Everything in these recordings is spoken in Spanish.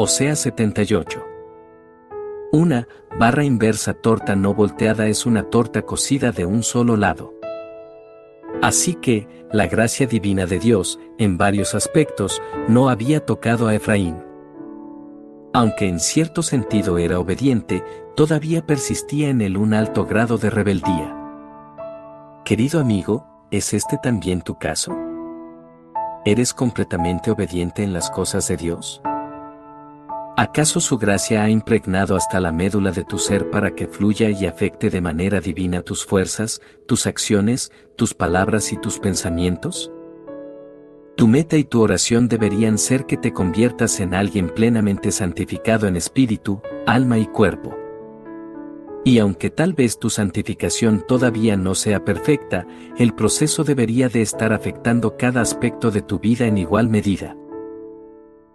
Osea 78. Una barra inversa torta no volteada es una torta cocida de un solo lado. Así que, la gracia divina de Dios, en varios aspectos, no había tocado a Efraín. Aunque en cierto sentido era obediente, todavía persistía en él un alto grado de rebeldía. Querido amigo, ¿es este también tu caso? ¿Eres completamente obediente en las cosas de Dios? ¿Acaso su gracia ha impregnado hasta la médula de tu ser para que fluya y afecte de manera divina tus fuerzas, tus acciones, tus palabras y tus pensamientos? Tu meta y tu oración deberían ser que te conviertas en alguien plenamente santificado en espíritu, alma y cuerpo. Y aunque tal vez tu santificación todavía no sea perfecta, el proceso debería de estar afectando cada aspecto de tu vida en igual medida.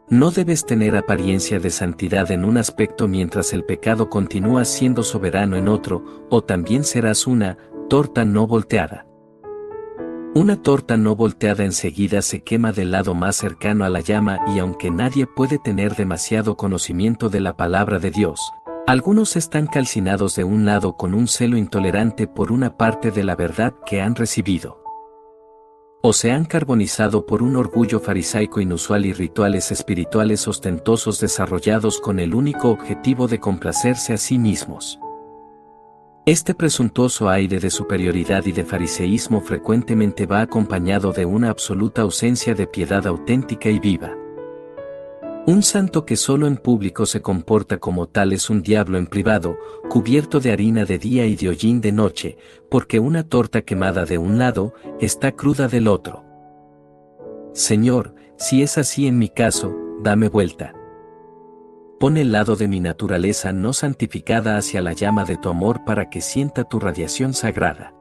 No debes tener apariencia de santidad en un aspecto mientras el pecado continúa siendo soberano en otro, o también serás una torta no volteada. Una torta no volteada enseguida se quema del lado más cercano a la llama y aunque nadie puede tener demasiado conocimiento de la palabra de Dios, algunos están calcinados de un lado con un celo intolerante por una parte de la verdad que han recibido o se han carbonizado por un orgullo farisaico inusual y rituales espirituales ostentosos desarrollados con el único objetivo de complacerse a sí mismos. Este presuntuoso aire de superioridad y de fariseísmo frecuentemente va acompañado de una absoluta ausencia de piedad auténtica y viva. Un santo que solo en público se comporta como tal es un diablo en privado, cubierto de harina de día y de hollín de noche, porque una torta quemada de un lado, está cruda del otro. Señor, si es así en mi caso, dame vuelta. Pon el lado de mi naturaleza no santificada hacia la llama de tu amor para que sienta tu radiación sagrada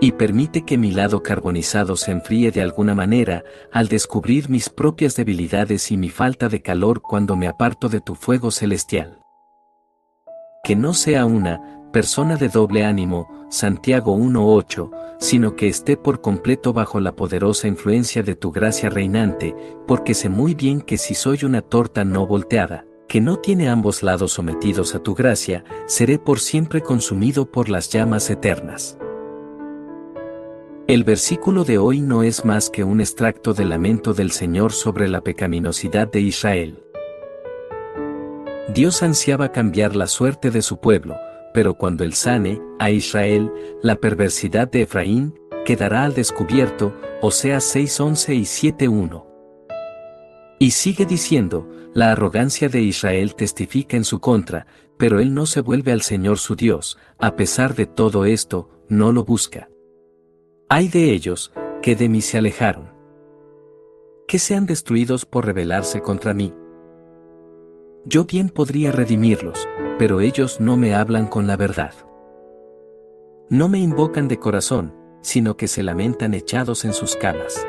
y permite que mi lado carbonizado se enfríe de alguna manera al descubrir mis propias debilidades y mi falta de calor cuando me aparto de tu fuego celestial. Que no sea una persona de doble ánimo, Santiago 1.8, sino que esté por completo bajo la poderosa influencia de tu gracia reinante, porque sé muy bien que si soy una torta no volteada, que no tiene ambos lados sometidos a tu gracia, seré por siempre consumido por las llamas eternas. El versículo de hoy no es más que un extracto del lamento del Señor sobre la pecaminosidad de Israel. Dios ansiaba cambiar la suerte de su pueblo, pero cuando él sane a Israel, la perversidad de Efraín quedará al descubierto, Oseas 6:11 y 7:1. Y sigue diciendo, la arrogancia de Israel testifica en su contra, pero él no se vuelve al Señor su Dios, a pesar de todo esto, no lo busca. Hay de ellos, que de mí se alejaron. Que sean destruidos por rebelarse contra mí. Yo bien podría redimirlos, pero ellos no me hablan con la verdad. No me invocan de corazón, sino que se lamentan echados en sus camas.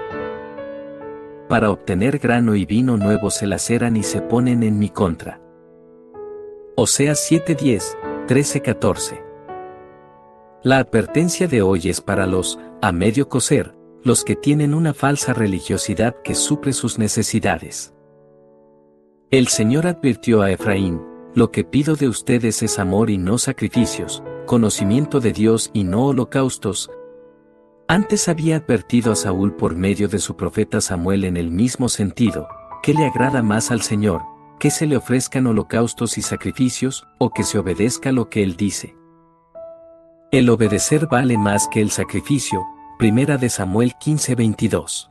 Para obtener grano y vino nuevo se laceran y se ponen en mi contra. Oseas 7:10, 13-14. La advertencia de hoy es para los, a medio coser, los que tienen una falsa religiosidad que suple sus necesidades. El Señor advirtió a Efraín, lo que pido de ustedes es amor y no sacrificios, conocimiento de Dios y no holocaustos. Antes había advertido a Saúl por medio de su profeta Samuel en el mismo sentido, que le agrada más al Señor, que se le ofrezcan holocaustos y sacrificios, o que se obedezca lo que él dice. El obedecer vale más que el sacrificio, Primera de Samuel 15:22.